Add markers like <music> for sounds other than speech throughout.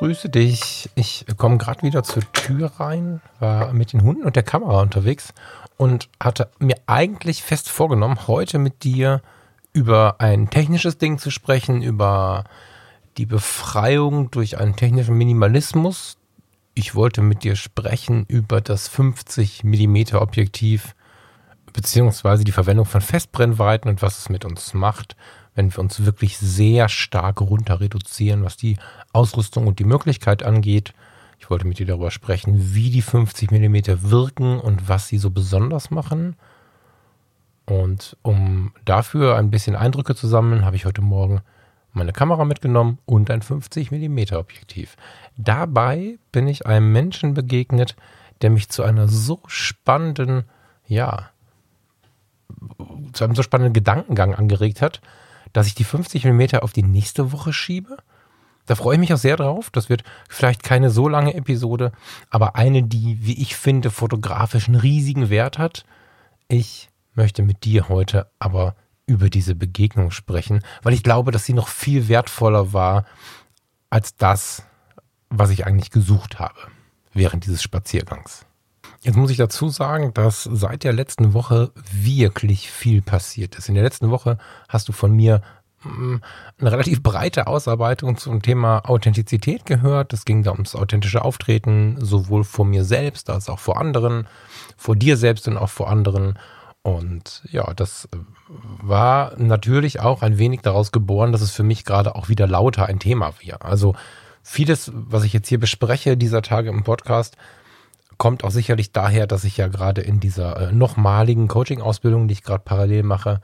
Grüße dich. Ich komme gerade wieder zur Tür rein, war mit den Hunden und der Kamera unterwegs und hatte mir eigentlich fest vorgenommen, heute mit dir über ein technisches Ding zu sprechen, über die Befreiung durch einen technischen Minimalismus, ich wollte mit dir sprechen über das 50 mm Objektiv beziehungsweise die Verwendung von Festbrennweiten und was es mit uns macht, wenn wir uns wirklich sehr stark runter reduzieren, was die Ausrüstung und die Möglichkeit angeht. Ich wollte mit dir darüber sprechen, wie die 50 mm wirken und was sie so besonders machen. Und um dafür ein bisschen Eindrücke zu sammeln, habe ich heute Morgen meine Kamera mitgenommen und ein 50 mm Objektiv. Dabei bin ich einem Menschen begegnet, der mich zu einer so spannenden, ja, zu einem so spannenden Gedankengang angeregt hat, dass ich die 50 mm auf die nächste Woche schiebe. Da freue ich mich auch sehr drauf. Das wird vielleicht keine so lange Episode, aber eine, die, wie ich finde, fotografisch einen riesigen Wert hat. Ich möchte mit dir heute aber über diese Begegnung sprechen, weil ich glaube, dass sie noch viel wertvoller war als das, was ich eigentlich gesucht habe während dieses Spaziergangs. Jetzt muss ich dazu sagen, dass seit der letzten Woche wirklich viel passiert ist. In der letzten Woche hast du von mir mm, eine relativ breite Ausarbeitung zum Thema Authentizität gehört. Es ging da ums authentische Auftreten, sowohl vor mir selbst als auch vor anderen, vor dir selbst und auch vor anderen. Und ja, das war natürlich auch ein wenig daraus geboren, dass es für mich gerade auch wieder lauter ein Thema wäre. Also vieles, was ich jetzt hier bespreche dieser Tage im Podcast, kommt auch sicherlich daher, dass ich ja gerade in dieser äh, nochmaligen Coaching-Ausbildung, die ich gerade parallel mache,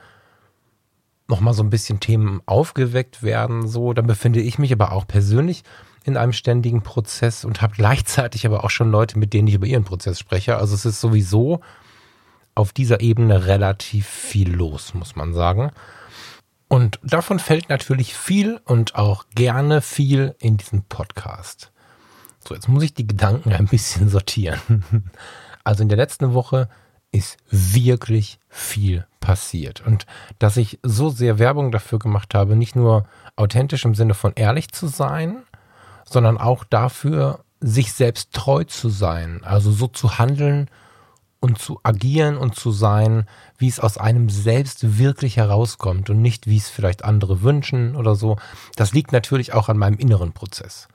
nochmal so ein bisschen Themen aufgeweckt werden. So, dann befinde ich mich aber auch persönlich in einem ständigen Prozess und habe gleichzeitig aber auch schon Leute, mit denen ich über ihren Prozess spreche. Also es ist sowieso auf dieser Ebene relativ viel los, muss man sagen. Und davon fällt natürlich viel und auch gerne viel in diesen Podcast. So, jetzt muss ich die Gedanken ein bisschen <laughs> sortieren. Also in der letzten Woche ist wirklich viel passiert. Und dass ich so sehr Werbung dafür gemacht habe, nicht nur authentisch im Sinne von ehrlich zu sein, sondern auch dafür, sich selbst treu zu sein. Also so zu handeln, und zu agieren und zu sein, wie es aus einem selbst wirklich herauskommt und nicht, wie es vielleicht andere wünschen oder so. Das liegt natürlich auch an meinem inneren Prozess.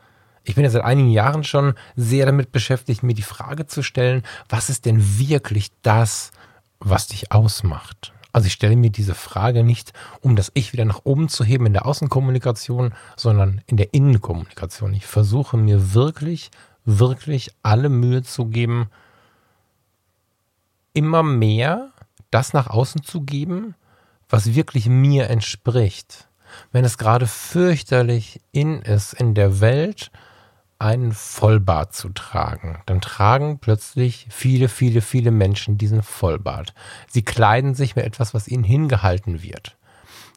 Ich bin ja seit einigen Jahren schon sehr damit beschäftigt, mir die Frage zu stellen, was ist denn wirklich das, was dich ausmacht? Also ich stelle mir diese Frage nicht, um das Ich wieder nach oben zu heben in der Außenkommunikation, sondern in der Innenkommunikation. Ich versuche mir wirklich, wirklich alle Mühe zu geben, immer mehr das nach außen zu geben, was wirklich mir entspricht. Wenn es gerade fürchterlich in ist, in der Welt einen Vollbart zu tragen, dann tragen plötzlich viele, viele, viele Menschen diesen Vollbart. Sie kleiden sich mit etwas, was ihnen hingehalten wird.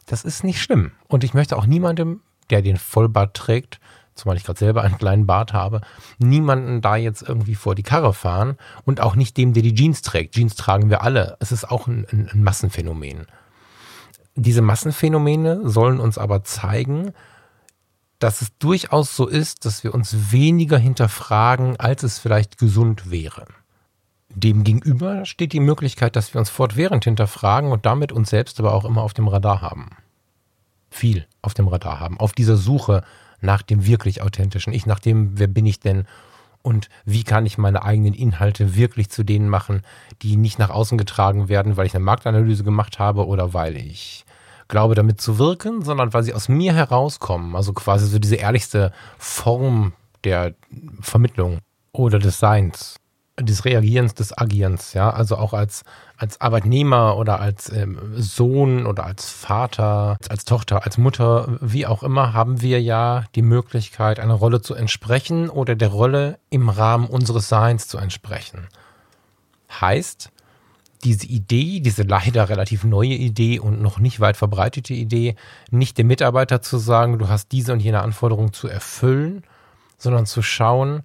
Das ist nicht schlimm. Und ich möchte auch niemandem, der den Vollbart trägt, zumal ich gerade selber einen kleinen Bart habe, niemanden da jetzt irgendwie vor die Karre fahren und auch nicht dem, der die Jeans trägt. Jeans tragen wir alle. Es ist auch ein, ein, ein Massenphänomen. Diese Massenphänomene sollen uns aber zeigen, dass es durchaus so ist, dass wir uns weniger hinterfragen, als es vielleicht gesund wäre. Demgegenüber steht die Möglichkeit, dass wir uns fortwährend hinterfragen und damit uns selbst aber auch immer auf dem Radar haben. Viel auf dem Radar haben, auf dieser Suche nach dem wirklich authentischen Ich, nach dem, wer bin ich denn und wie kann ich meine eigenen Inhalte wirklich zu denen machen, die nicht nach außen getragen werden, weil ich eine Marktanalyse gemacht habe oder weil ich glaube, damit zu wirken, sondern weil sie aus mir herauskommen. Also quasi so diese ehrlichste Form der Vermittlung oder des Seins des Reagierens, des Agierens, ja, also auch als, als Arbeitnehmer oder als ähm, Sohn oder als Vater, als Tochter, als Mutter, wie auch immer, haben wir ja die Möglichkeit, einer Rolle zu entsprechen oder der Rolle im Rahmen unseres Seins zu entsprechen. Heißt, diese Idee, diese leider relativ neue Idee und noch nicht weit verbreitete Idee, nicht dem Mitarbeiter zu sagen, du hast diese und jene Anforderung zu erfüllen, sondern zu schauen,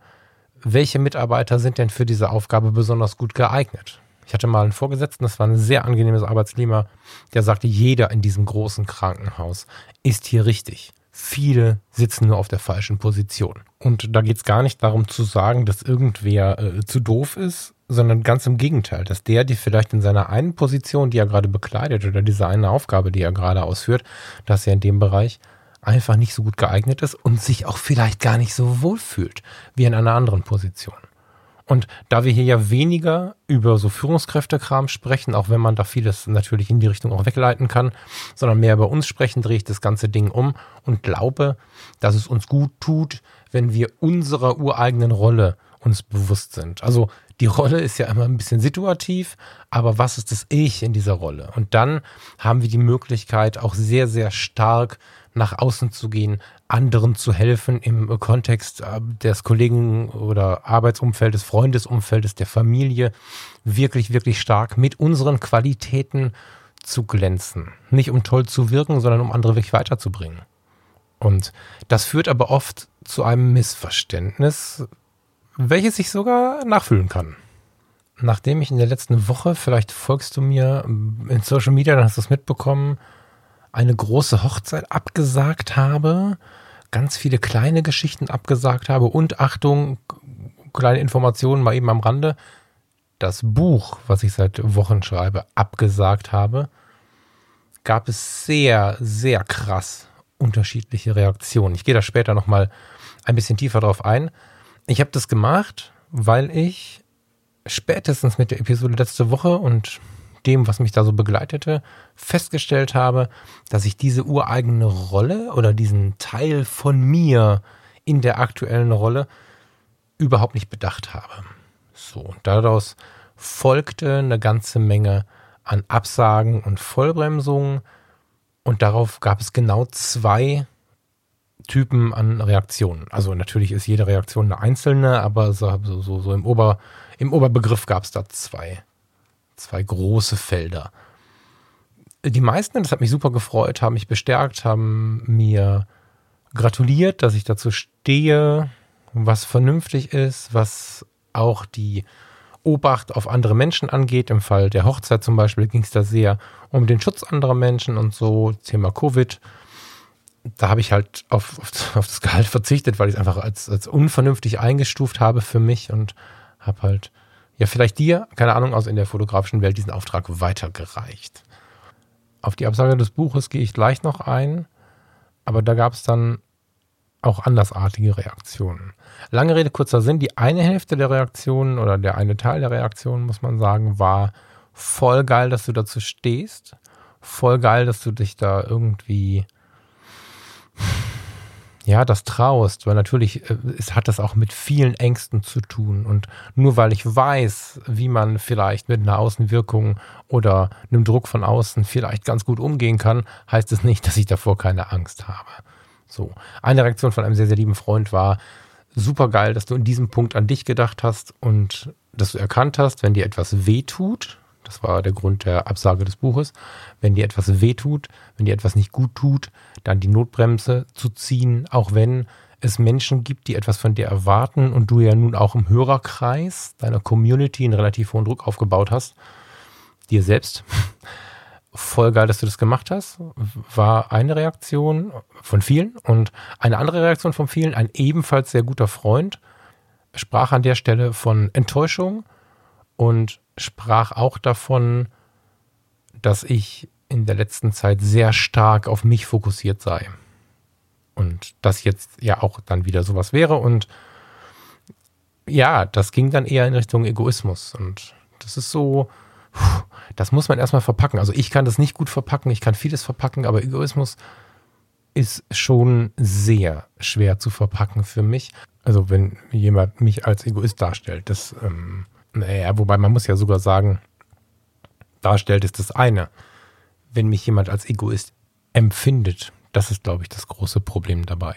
welche Mitarbeiter sind denn für diese Aufgabe besonders gut geeignet. Ich hatte mal einen Vorgesetzten, das war ein sehr angenehmes Arbeitsklima, der sagte, jeder in diesem großen Krankenhaus ist hier richtig. Viele sitzen nur auf der falschen Position. Und da geht es gar nicht darum zu sagen, dass irgendwer äh, zu doof ist, sondern ganz im Gegenteil, dass der, die vielleicht in seiner einen Position, die er gerade bekleidet oder diese eine Aufgabe, die er gerade ausführt, dass er in dem Bereich einfach nicht so gut geeignet ist und sich auch vielleicht gar nicht so wohl fühlt wie in einer anderen Position. Und da wir hier ja weniger über so Führungskräftekram sprechen, auch wenn man da vieles natürlich in die Richtung auch wegleiten kann, sondern mehr über uns sprechen, drehe ich das ganze Ding um und glaube, dass es uns gut tut, wenn wir unserer ureigenen Rolle uns bewusst sind. Also die Rolle ist ja immer ein bisschen situativ, aber was ist das Ich in dieser Rolle? Und dann haben wir die Möglichkeit, auch sehr, sehr stark nach außen zu gehen, anderen zu helfen im Kontext äh, des Kollegen oder Arbeitsumfeldes, Freundesumfeldes, der Familie, wirklich, wirklich stark mit unseren Qualitäten zu glänzen. Nicht um toll zu wirken, sondern um andere wirklich weiterzubringen. Und das führt aber oft zu einem Missverständnis, welches ich sogar nachfühlen kann. Nachdem ich in der letzten Woche, vielleicht folgst du mir in Social Media, dann hast du es mitbekommen, eine große Hochzeit abgesagt habe, ganz viele kleine Geschichten abgesagt habe und Achtung, kleine Informationen mal eben am Rande, das Buch, was ich seit Wochen schreibe, abgesagt habe, gab es sehr, sehr krass unterschiedliche Reaktionen. Ich gehe da später nochmal ein bisschen tiefer drauf ein. Ich habe das gemacht, weil ich spätestens mit der Episode letzte Woche und dem, was mich da so begleitete, festgestellt habe, dass ich diese ureigene Rolle oder diesen Teil von mir in der aktuellen Rolle überhaupt nicht bedacht habe. So, und daraus folgte eine ganze Menge an Absagen und Vollbremsungen und darauf gab es genau zwei Typen an Reaktionen. Also natürlich ist jede Reaktion eine einzelne, aber so, so, so im, Ober, im Oberbegriff gab es da zwei zwei große Felder. Die meisten, das hat mich super gefreut, haben mich bestärkt, haben mir gratuliert, dass ich dazu stehe, was vernünftig ist, was auch die Obacht auf andere Menschen angeht. Im Fall der Hochzeit zum Beispiel ging es da sehr um den Schutz anderer Menschen und so, Thema Covid. Da habe ich halt auf, auf, <laughs> auf, das Gehalt verzichtet, weil ich es einfach als, als unvernünftig eingestuft habe für mich und habe halt ja vielleicht dir, keine Ahnung, aus in der fotografischen Welt diesen Auftrag weitergereicht. Auf die Absage des Buches gehe ich gleich noch ein, aber da gab es dann auch andersartige Reaktionen. Lange Rede, kurzer Sinn, die eine Hälfte der Reaktionen oder der eine Teil der Reaktionen, muss man sagen, war voll geil, dass du dazu stehst. Voll geil, dass du dich da irgendwie ja, das traust, weil natürlich äh, es hat das auch mit vielen Ängsten zu tun. Und nur weil ich weiß, wie man vielleicht mit einer Außenwirkung oder einem Druck von außen vielleicht ganz gut umgehen kann, heißt es nicht, dass ich davor keine Angst habe. So. Eine Reaktion von einem sehr, sehr lieben Freund war, super geil, dass du in diesem Punkt an dich gedacht hast und dass du erkannt hast, wenn dir etwas wehtut, das war der Grund der Absage des Buches. Wenn dir etwas wehtut, wenn dir etwas nicht gut tut, dann die Notbremse zu ziehen, auch wenn es Menschen gibt, die etwas von dir erwarten und du ja nun auch im Hörerkreis deiner Community einen relativ hohen Druck aufgebaut hast, dir selbst. Voll geil, dass du das gemacht hast, war eine Reaktion von vielen und eine andere Reaktion von vielen, ein ebenfalls sehr guter Freund, sprach an der Stelle von Enttäuschung und sprach auch davon, dass ich in der letzten Zeit sehr stark auf mich fokussiert sei. Und das jetzt ja auch dann wieder sowas wäre. Und ja, das ging dann eher in Richtung Egoismus. Und das ist so, das muss man erstmal verpacken. Also ich kann das nicht gut verpacken, ich kann vieles verpacken, aber Egoismus ist schon sehr schwer zu verpacken für mich. Also wenn jemand mich als Egoist darstellt, das ähm, naja, wobei man muss ja sogar sagen, darstellt ist das eine. Wenn mich jemand als Egoist empfindet, das ist, glaube ich, das große Problem dabei.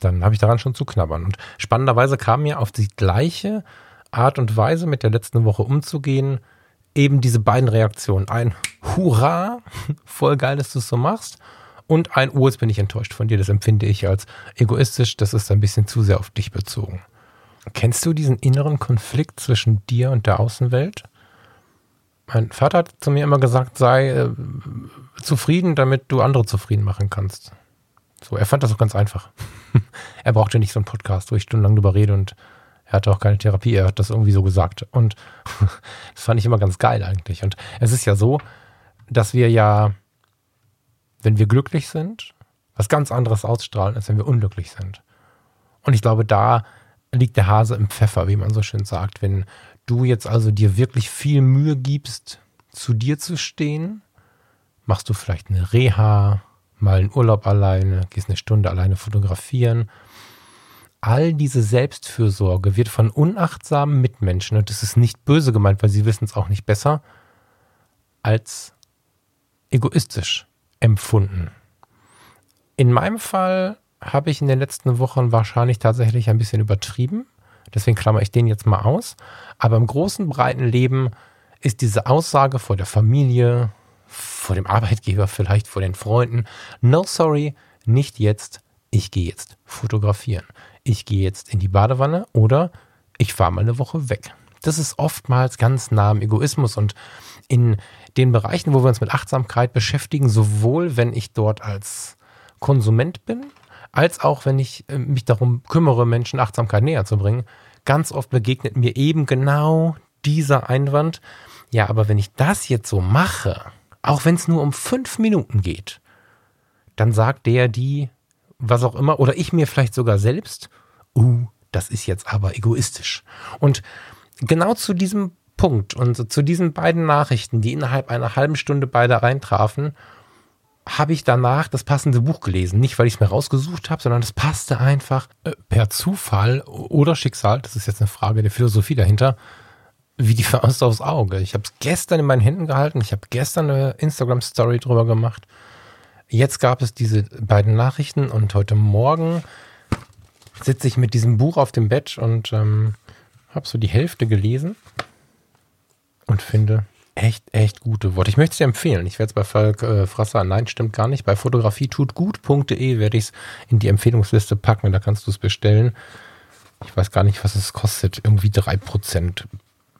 Dann habe ich daran schon zu knabbern. Und spannenderweise kam mir auf die gleiche Art und Weise mit der letzten Woche umzugehen, eben diese beiden Reaktionen. Ein Hurra, <laughs> voll geil, dass du es so machst. Und ein, oh, jetzt bin ich enttäuscht von dir. Das empfinde ich als egoistisch. Das ist ein bisschen zu sehr auf dich bezogen. Kennst du diesen inneren Konflikt zwischen dir und der Außenwelt? Mein Vater hat zu mir immer gesagt, sei äh, zufrieden, damit du andere zufrieden machen kannst. So, er fand das auch ganz einfach. <laughs> er brauchte nicht so einen Podcast, wo ich stundenlang drüber rede und er hatte auch keine Therapie, er hat das irgendwie so gesagt. Und <laughs> das fand ich immer ganz geil eigentlich. Und es ist ja so, dass wir ja, wenn wir glücklich sind, was ganz anderes ausstrahlen, als wenn wir unglücklich sind. Und ich glaube, da liegt der Hase im Pfeffer, wie man so schön sagt. Wenn du jetzt also dir wirklich viel Mühe gibst, zu dir zu stehen, machst du vielleicht eine Reha, mal einen Urlaub alleine, gehst eine Stunde alleine fotografieren all diese Selbstfürsorge wird von unachtsamen Mitmenschen, und das ist nicht böse gemeint, weil sie wissen es auch nicht besser, als egoistisch empfunden. In meinem Fall habe ich in den letzten Wochen wahrscheinlich tatsächlich ein bisschen übertrieben. Deswegen klammer ich den jetzt mal aus. Aber im großen, breiten Leben ist diese Aussage vor der Familie, vor dem Arbeitgeber, vielleicht vor den Freunden, no sorry, nicht jetzt, ich gehe jetzt fotografieren ich gehe jetzt in die Badewanne oder ich fahre mal eine Woche weg. Das ist oftmals ganz nah am Egoismus und in den Bereichen, wo wir uns mit Achtsamkeit beschäftigen, sowohl wenn ich dort als Konsument bin, als auch wenn ich äh, mich darum kümmere, Menschen Achtsamkeit näher zu bringen, ganz oft begegnet mir eben genau dieser Einwand. Ja, aber wenn ich das jetzt so mache, auch wenn es nur um fünf Minuten geht, dann sagt der, die, was auch immer, oder ich mir vielleicht sogar selbst, uh, das ist jetzt aber egoistisch. Und genau zu diesem Punkt und zu diesen beiden Nachrichten, die innerhalb einer halben Stunde beide reintrafen, habe ich danach das passende Buch gelesen. Nicht, weil ich es mir rausgesucht habe, sondern es passte einfach äh, per Zufall oder Schicksal, das ist jetzt eine Frage der Philosophie dahinter, wie die Faust aufs Auge. Ich habe es gestern in meinen Händen gehalten, ich habe gestern eine Instagram-Story drüber gemacht Jetzt gab es diese beiden Nachrichten und heute Morgen sitze ich mit diesem Buch auf dem Bett und ähm, habe so die Hälfte gelesen und finde echt, echt gute Worte. Ich möchte es dir empfehlen. Ich werde es bei Falk äh, Frasser, nein, stimmt gar nicht. Bei fotografietutgut.de werde ich es in die Empfehlungsliste packen. Da kannst du es bestellen. Ich weiß gar nicht, was es kostet. Irgendwie drei Prozent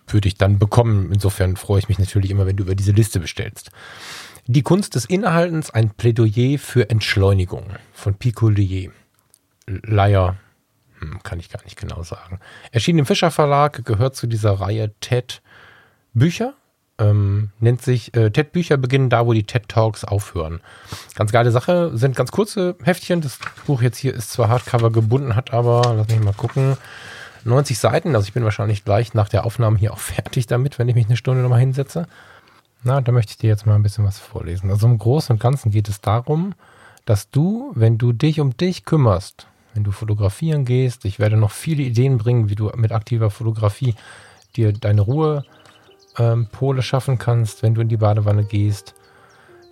würde ich dann bekommen. Insofern freue ich mich natürlich immer, wenn du über diese Liste bestellst. Die Kunst des Innehaltens, ein Plädoyer für Entschleunigung von Piccolier. Leier, hm, kann ich gar nicht genau sagen. Erschien im Fischer Verlag, gehört zu dieser Reihe TED Bücher. Ähm, nennt sich äh, TED Bücher beginnen da, wo die TED Talks aufhören. Ganz geile Sache, sind ganz kurze Heftchen. Das Buch jetzt hier ist zwar Hardcover gebunden, hat aber, lass mich mal gucken, 90 Seiten. Also ich bin wahrscheinlich gleich nach der Aufnahme hier auch <laughs> fertig damit, wenn ich mich eine Stunde nochmal hinsetze. Na, da möchte ich dir jetzt mal ein bisschen was vorlesen. Also im Großen und Ganzen geht es darum, dass du, wenn du dich um dich kümmerst, wenn du fotografieren gehst, ich werde noch viele Ideen bringen, wie du mit aktiver Fotografie dir deine Ruhepole ähm, schaffen kannst, wenn du in die Badewanne gehst,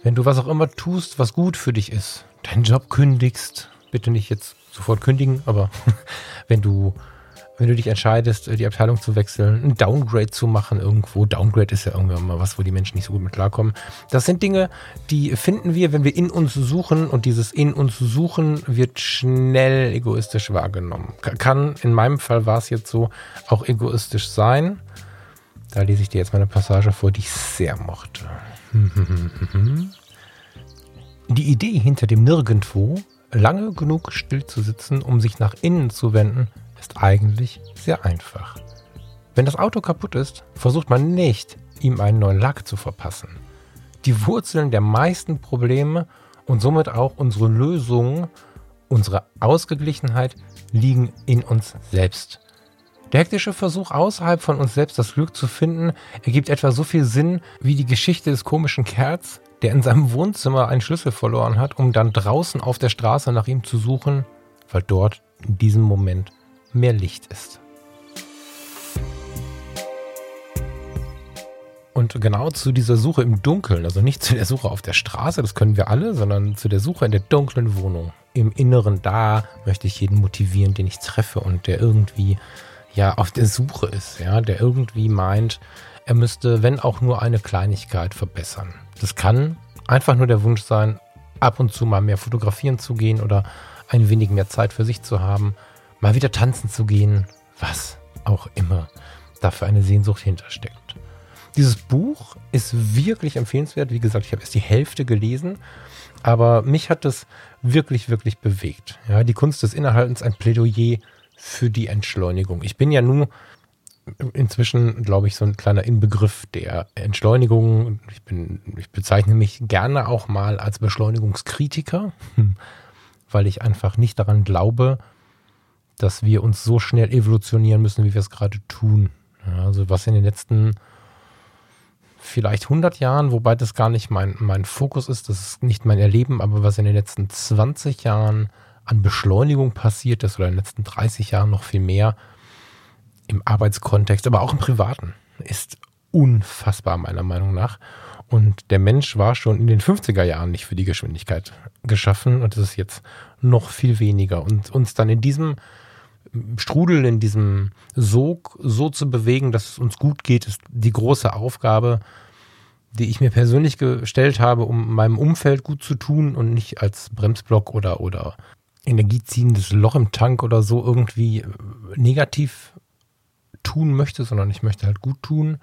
wenn du was auch immer tust, was gut für dich ist, deinen Job kündigst, bitte nicht jetzt sofort kündigen, aber <laughs> wenn du wenn du dich entscheidest, die Abteilung zu wechseln, ein Downgrade zu machen irgendwo. Downgrade ist ja irgendwann mal was, wo die Menschen nicht so gut mit klarkommen. Das sind Dinge, die finden wir, wenn wir in uns suchen und dieses in uns suchen wird schnell egoistisch wahrgenommen. Kann, in meinem Fall war es jetzt so, auch egoistisch sein. Da lese ich dir jetzt mal eine Passage vor, die ich sehr mochte. <laughs> Die Idee hinter dem Nirgendwo, lange genug still zu sitzen, um sich nach innen zu wenden, ist eigentlich sehr einfach. Wenn das Auto kaputt ist, versucht man nicht, ihm einen neuen Lack zu verpassen. Die Wurzeln der meisten Probleme und somit auch unsere Lösungen, unsere Ausgeglichenheit liegen in uns selbst. Der hektische Versuch, außerhalb von uns selbst das Glück zu finden, ergibt etwa so viel Sinn wie die Geschichte des komischen Kerls, der in seinem Wohnzimmer einen Schlüssel verloren hat, um dann draußen auf der Straße nach ihm zu suchen, weil dort in diesem Moment mehr Licht ist. Und genau zu dieser Suche im Dunkeln, also nicht zu der Suche auf der Straße, das können wir alle, sondern zu der Suche in der dunklen Wohnung, im Inneren, da möchte ich jeden motivieren, den ich treffe und der irgendwie ja auf der Suche ist, ja, der irgendwie meint, er müsste, wenn auch nur eine Kleinigkeit verbessern. Das kann einfach nur der Wunsch sein, ab und zu mal mehr fotografieren zu gehen oder ein wenig mehr Zeit für sich zu haben, mal wieder tanzen zu gehen, was auch immer dafür eine Sehnsucht hintersteckt. Dieses Buch ist wirklich empfehlenswert. Wie gesagt, ich habe erst die Hälfte gelesen, aber mich hat es wirklich, wirklich bewegt. Ja, die Kunst des Innehaltens, ein Plädoyer für die Entschleunigung. Ich bin ja nun inzwischen, glaube ich, so ein kleiner Inbegriff der Entschleunigung. Ich, bin, ich bezeichne mich gerne auch mal als Beschleunigungskritiker, <laughs> weil ich einfach nicht daran glaube, dass wir uns so schnell evolutionieren müssen, wie wir es gerade tun. Also was in den letzten vielleicht 100 Jahren, wobei das gar nicht mein, mein Fokus ist, das ist nicht mein Erleben, aber was in den letzten 20 Jahren an Beschleunigung passiert ist oder in den letzten 30 Jahren noch viel mehr im Arbeitskontext, aber auch im Privaten, ist unfassbar meiner Meinung nach. Und der Mensch war schon in den 50er Jahren nicht für die Geschwindigkeit geschaffen und es ist jetzt noch viel weniger. Und uns dann in diesem Strudel, in diesem Sog so zu bewegen, dass es uns gut geht, ist die große Aufgabe, die ich mir persönlich gestellt habe, um meinem Umfeld gut zu tun und nicht als Bremsblock oder, oder energieziehendes Loch im Tank oder so irgendwie negativ tun möchte, sondern ich möchte halt gut tun.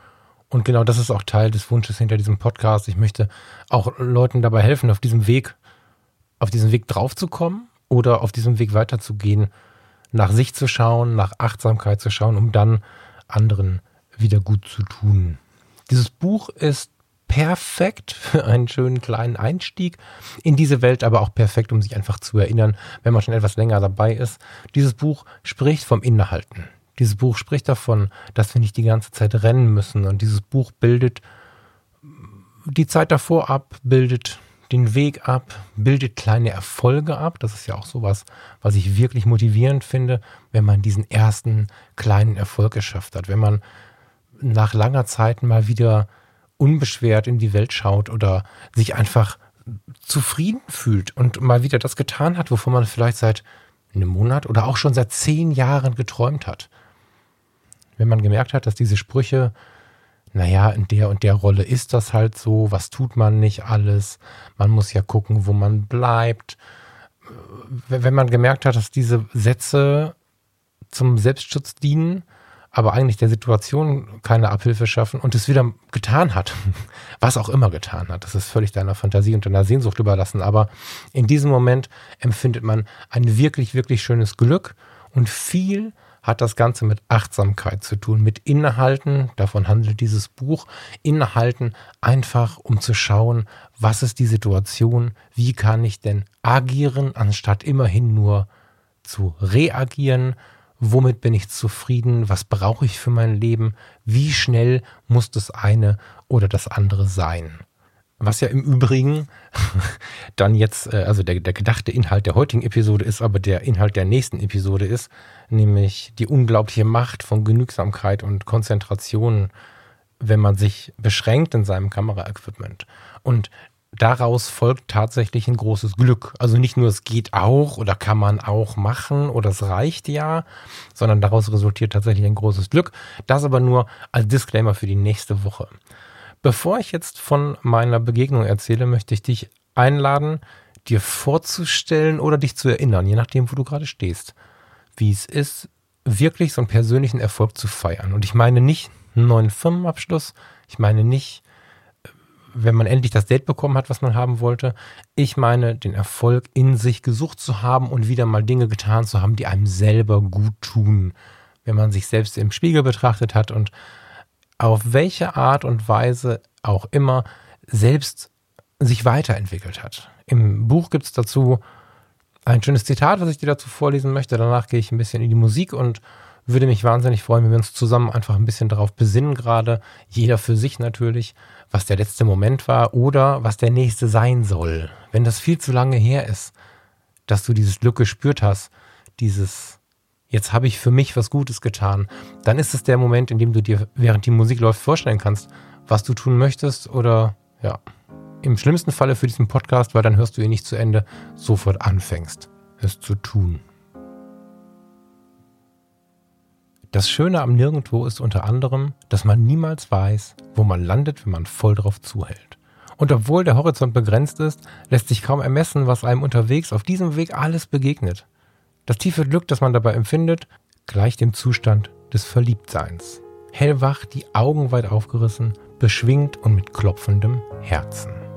Und genau das ist auch Teil des Wunsches hinter diesem Podcast. Ich möchte auch Leuten dabei helfen, auf diesem Weg, auf diesem Weg draufzukommen oder auf diesem Weg weiterzugehen nach sich zu schauen, nach Achtsamkeit zu schauen, um dann anderen wieder gut zu tun. Dieses Buch ist perfekt für einen schönen kleinen Einstieg in diese Welt, aber auch perfekt, um sich einfach zu erinnern, wenn man schon etwas länger dabei ist. Dieses Buch spricht vom Innehalten. Dieses Buch spricht davon, dass wir nicht die ganze Zeit rennen müssen. Und dieses Buch bildet die Zeit davor ab, bildet den Weg ab, bildet kleine Erfolge ab. Das ist ja auch sowas, was ich wirklich motivierend finde, wenn man diesen ersten kleinen Erfolg geschafft hat. Wenn man nach langer Zeit mal wieder unbeschwert in die Welt schaut oder sich einfach zufrieden fühlt und mal wieder das getan hat, wovon man vielleicht seit einem Monat oder auch schon seit zehn Jahren geträumt hat. Wenn man gemerkt hat, dass diese Sprüche naja, in der und der Rolle ist das halt so, was tut man nicht alles, man muss ja gucken, wo man bleibt. Wenn man gemerkt hat, dass diese Sätze zum Selbstschutz dienen, aber eigentlich der Situation keine Abhilfe schaffen und es wieder getan hat, <laughs> was auch immer getan hat, das ist völlig deiner Fantasie und deiner Sehnsucht überlassen, aber in diesem Moment empfindet man ein wirklich, wirklich schönes Glück und viel hat das Ganze mit Achtsamkeit zu tun, mit Innehalten, davon handelt dieses Buch, Innehalten einfach, um zu schauen, was ist die Situation, wie kann ich denn agieren, anstatt immerhin nur zu reagieren, womit bin ich zufrieden, was brauche ich für mein Leben, wie schnell muss das eine oder das andere sein. Was ja im Übrigen <laughs> dann jetzt, äh, also der, der gedachte Inhalt der heutigen Episode ist, aber der Inhalt der nächsten Episode ist, nämlich die unglaubliche Macht von Genügsamkeit und Konzentration, wenn man sich beschränkt in seinem Kameraequipment. Und daraus folgt tatsächlich ein großes Glück. Also nicht nur es geht auch oder kann man auch machen oder es reicht ja, sondern daraus resultiert tatsächlich ein großes Glück. Das aber nur als Disclaimer für die nächste Woche. Bevor ich jetzt von meiner Begegnung erzähle, möchte ich dich einladen, dir vorzustellen oder dich zu erinnern, je nachdem, wo du gerade stehst, wie es ist, wirklich so einen persönlichen Erfolg zu feiern. Und ich meine nicht einen neuen Firmenabschluss, ich meine nicht, wenn man endlich das Date bekommen hat, was man haben wollte. Ich meine den Erfolg in sich gesucht zu haben und wieder mal Dinge getan zu haben, die einem selber gut tun. Wenn man sich selbst im Spiegel betrachtet hat und auf welche Art und Weise auch immer selbst sich weiterentwickelt hat. Im Buch gibt es dazu ein schönes Zitat, was ich dir dazu vorlesen möchte. Danach gehe ich ein bisschen in die Musik und würde mich wahnsinnig freuen, wenn wir uns zusammen einfach ein bisschen darauf besinnen, gerade jeder für sich natürlich, was der letzte Moment war oder was der nächste sein soll. Wenn das viel zu lange her ist, dass du dieses Glück gespürt hast, dieses jetzt habe ich für mich was Gutes getan, dann ist es der Moment, in dem du dir, während die Musik läuft, vorstellen kannst, was du tun möchtest oder ja, im schlimmsten Falle für diesen Podcast, weil dann hörst du ihn nicht zu Ende, sofort anfängst, es zu tun. Das Schöne am Nirgendwo ist unter anderem, dass man niemals weiß, wo man landet, wenn man voll drauf zuhält. Und obwohl der Horizont begrenzt ist, lässt sich kaum ermessen, was einem unterwegs auf diesem Weg alles begegnet. Das tiefe Glück, das man dabei empfindet, gleicht dem Zustand des Verliebtseins. Hellwach, die Augen weit aufgerissen, beschwingt und mit klopfendem Herzen.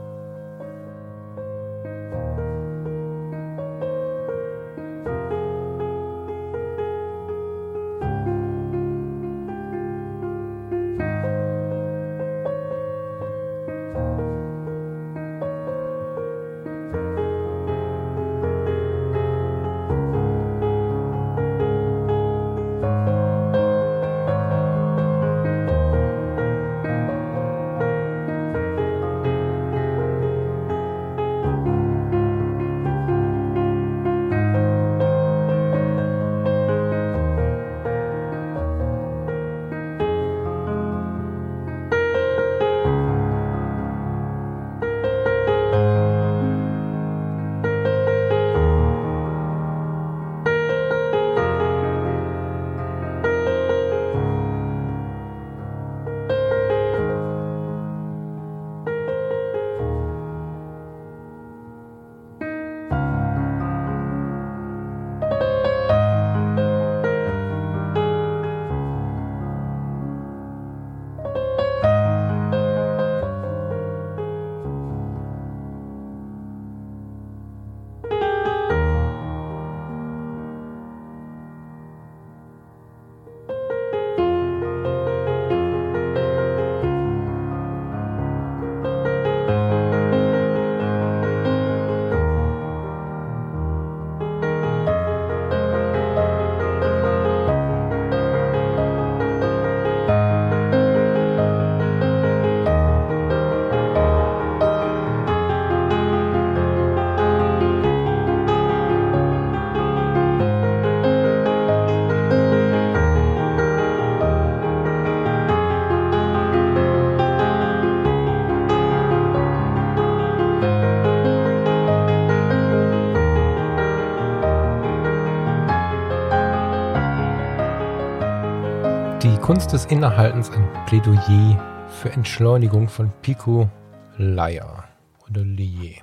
Kunst des Innehaltens ein Plädoyer für Entschleunigung von Pico Leier oder Lier.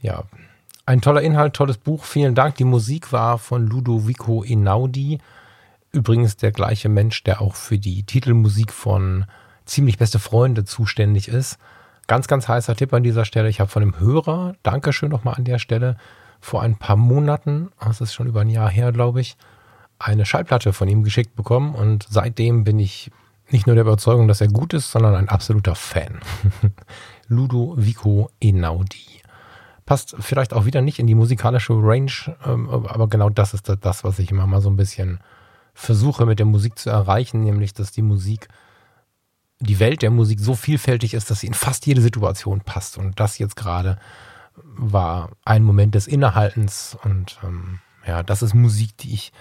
Ja, ein toller Inhalt, tolles Buch. Vielen Dank. Die Musik war von Ludovico Einaudi. Übrigens der gleiche Mensch, der auch für die Titelmusik von Ziemlich beste Freunde zuständig ist. Ganz, ganz heißer Tipp an dieser Stelle. Ich habe von einem Hörer, Dankeschön nochmal an der Stelle, vor ein paar Monaten, das ist schon über ein Jahr her, glaube ich, eine Schallplatte von ihm geschickt bekommen und seitdem bin ich nicht nur der Überzeugung, dass er gut ist, sondern ein absoluter Fan. <laughs> Ludovico Einaudi. Passt vielleicht auch wieder nicht in die musikalische Range, ähm, aber genau das ist das, was ich immer mal so ein bisschen versuche mit der Musik zu erreichen, nämlich dass die Musik, die Welt der Musik so vielfältig ist, dass sie in fast jede Situation passt. Und das jetzt gerade war ein Moment des Innehaltens und ähm, ja, das ist Musik, die ich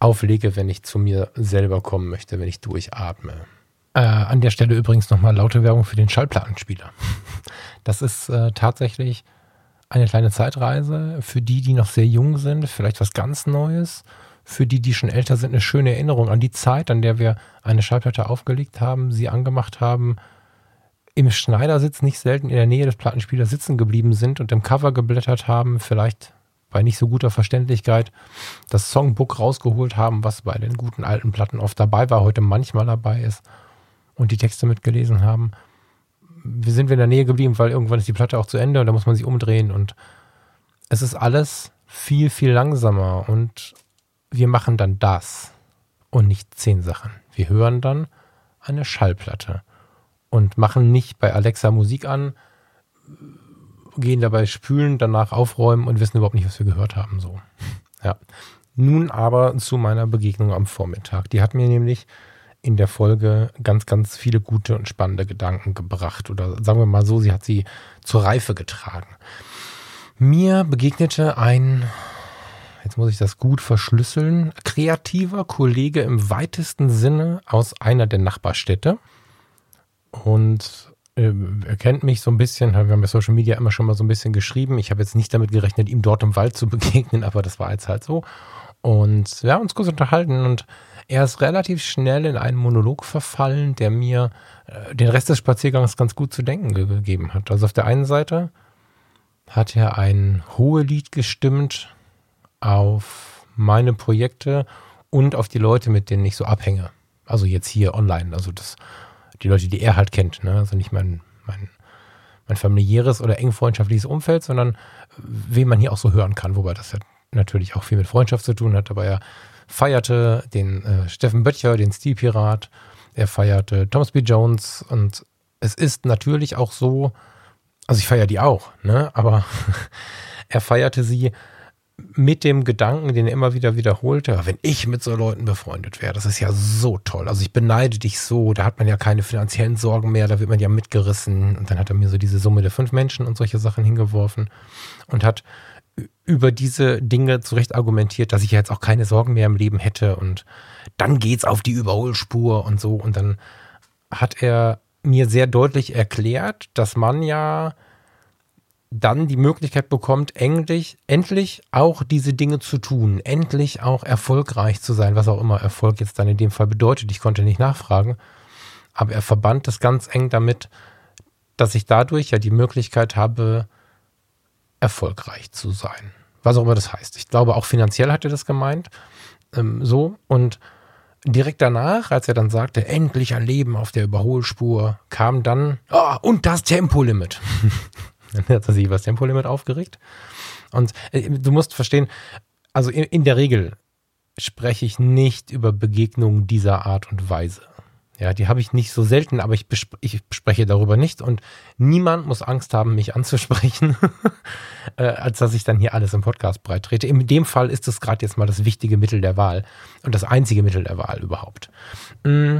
auflege, wenn ich zu mir selber kommen möchte, wenn ich durchatme. Äh, an der Stelle übrigens nochmal laute Werbung für den Schallplattenspieler. <laughs> Das ist äh, tatsächlich eine kleine Zeitreise für die, die noch sehr jung sind, vielleicht was ganz Neues. Für die, die schon älter sind, eine schöne Erinnerung an die Zeit, an der wir eine Schallplatte aufgelegt haben, sie angemacht haben, im Schneidersitz nicht selten in der Nähe des Plattenspielers sitzen geblieben sind und im Cover geblättert haben, vielleicht bei nicht so guter Verständlichkeit das Songbook rausgeholt haben, was bei den guten alten Platten oft dabei war, heute manchmal dabei ist und die Texte mitgelesen haben. Wir sind in der Nähe geblieben, weil irgendwann ist die Platte auch zu Ende und da muss man sich umdrehen und es ist alles viel, viel langsamer und wir machen dann das und nicht zehn Sachen. Wir hören dann eine Schallplatte und machen nicht bei Alexa Musik an, gehen dabei spülen, danach aufräumen und wissen überhaupt nicht, was wir gehört haben. So. Ja. Nun aber zu meiner Begegnung am Vormittag. Die hat mir nämlich in der Folge ganz, ganz viele gute und spannende Gedanken gebracht. Oder sagen wir mal so, sie hat sie zur Reife getragen. Mir begegnete ein, jetzt muss ich das gut verschlüsseln, kreativer Kollege im weitesten Sinne aus einer der Nachbarstädte. Und äh, er kennt mich so ein bisschen, wir haben bei Social Media immer schon mal so ein bisschen geschrieben. Ich habe jetzt nicht damit gerechnet, ihm dort im Wald zu <laughs> begegnen, aber das war jetzt halt so. Und wir haben uns kurz unterhalten und er ist relativ schnell in einen Monolog verfallen, der mir äh, den Rest des Spaziergangs ganz gut zu denken ge gegeben hat. Also auf der einen Seite hat er ein Hohelied gestimmt auf meine Projekte und auf die Leute, mit denen ich so abhänge. Also jetzt hier online, also das, die Leute, die er halt kennt, ne? also nicht mein, mein, mein familiäres oder eng freundschaftliches Umfeld, sondern wen man hier auch so hören kann, wobei das ja natürlich auch viel mit Freundschaft zu tun hat, aber er feierte den äh, Steffen Böttcher, den Stilpirat, er feierte Thomas B. Jones und es ist natürlich auch so, also ich feiere die auch, ne? aber <laughs> er feierte sie mit dem Gedanken, den er immer wieder wiederholte, wenn ich mit so Leuten befreundet wäre, das ist ja so toll. Also ich beneide dich so, da hat man ja keine finanziellen Sorgen mehr, da wird man ja mitgerissen. Und dann hat er mir so diese Summe der fünf Menschen und solche Sachen hingeworfen und hat über diese Dinge zurecht argumentiert, dass ich jetzt auch keine Sorgen mehr im Leben hätte und dann geht's auf die Überholspur und so. Und dann hat er mir sehr deutlich erklärt, dass man ja dann die Möglichkeit bekommt, endlich, endlich auch diese Dinge zu tun, endlich auch erfolgreich zu sein, was auch immer Erfolg jetzt dann in dem Fall bedeutet. Ich konnte nicht nachfragen, aber er verband das ganz eng damit, dass ich dadurch ja die Möglichkeit habe, erfolgreich zu sein. Was auch immer das heißt. Ich glaube, auch finanziell hat er das gemeint. Ähm, so. Und direkt danach, als er dann sagte, endlich ein Leben auf der Überholspur, kam dann, oh, und das Tempolimit. <laughs> <laughs> dann hat er sich über das Tempolimit aufgeregt. Und äh, du musst verstehen, also in, in der Regel spreche ich nicht über Begegnungen dieser Art und Weise. Ja, die habe ich nicht so selten, aber ich, ich spreche darüber nicht und niemand muss Angst haben, mich anzusprechen, <laughs> äh, als dass ich dann hier alles im Podcast breit trete. In dem Fall ist es gerade jetzt mal das wichtige Mittel der Wahl und das einzige Mittel der Wahl überhaupt. Mm.